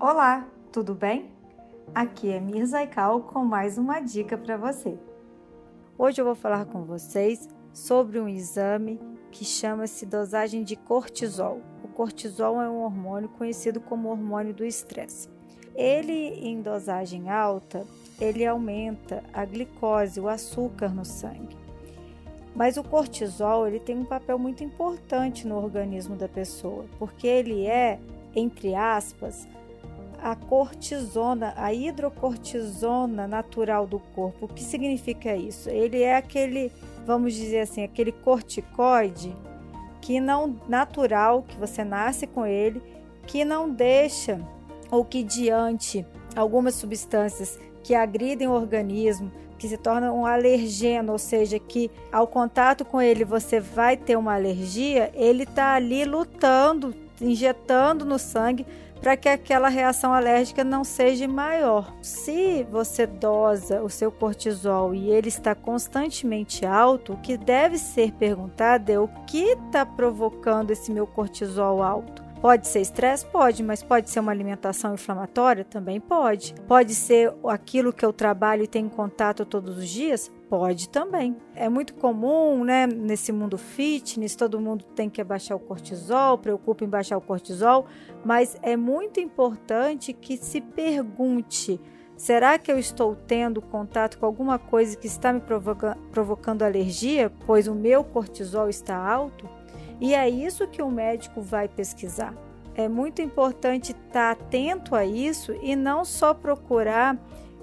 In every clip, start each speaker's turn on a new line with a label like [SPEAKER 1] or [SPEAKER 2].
[SPEAKER 1] Olá, tudo bem? Aqui é Mirza Ikal com mais uma dica para você. Hoje eu vou falar com vocês sobre um exame que chama-se dosagem de cortisol. O cortisol é um hormônio conhecido como hormônio do estresse. Ele em dosagem alta, ele aumenta a glicose, o açúcar no sangue. Mas o cortisol, ele tem um papel muito importante no organismo da pessoa, porque ele é, entre aspas, a cortisona, a hidrocortisona natural do corpo. O que significa isso? Ele é aquele, vamos dizer assim, aquele corticoide que não natural, que você nasce com ele, que não deixa ou que diante algumas substâncias que agridem o organismo, que se tornam um alergeno, ou seja, que ao contato com ele você vai ter uma alergia, ele está ali lutando, injetando no sangue para que aquela reação alérgica não seja maior. Se você dosa o seu cortisol e ele está constantemente alto, o que deve ser perguntado é o que está provocando esse meu cortisol alto. Pode ser estresse? Pode, mas pode ser uma alimentação inflamatória? Também pode. Pode ser aquilo que eu trabalho e tenho contato todos os dias? Pode também. É muito comum, né, nesse mundo fitness, todo mundo tem que abaixar o cortisol, preocupa em baixar o cortisol, mas é muito importante que se pergunte: será que eu estou tendo contato com alguma coisa que está me provoca provocando alergia, pois o meu cortisol está alto? E é isso que o médico vai pesquisar. É muito importante estar atento a isso e não só procurar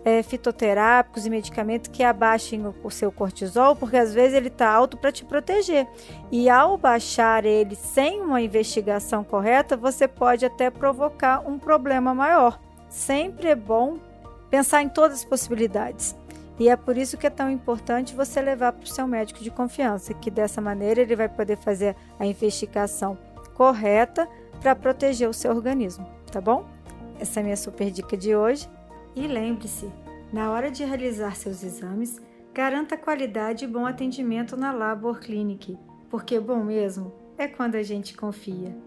[SPEAKER 1] é, fitoterápicos e medicamentos que abaixem o seu cortisol, porque às vezes ele está alto para te proteger. E ao baixar ele sem uma investigação correta, você pode até provocar um problema maior. Sempre é bom pensar em todas as possibilidades. E é por isso que é tão importante você levar para o seu médico de confiança, que dessa maneira ele vai poder fazer a investigação correta para proteger o seu organismo, tá bom? Essa é a minha super dica de hoje. E lembre-se, na hora de realizar seus exames, garanta qualidade e bom atendimento na Labor Clinic, porque bom mesmo é quando a gente confia.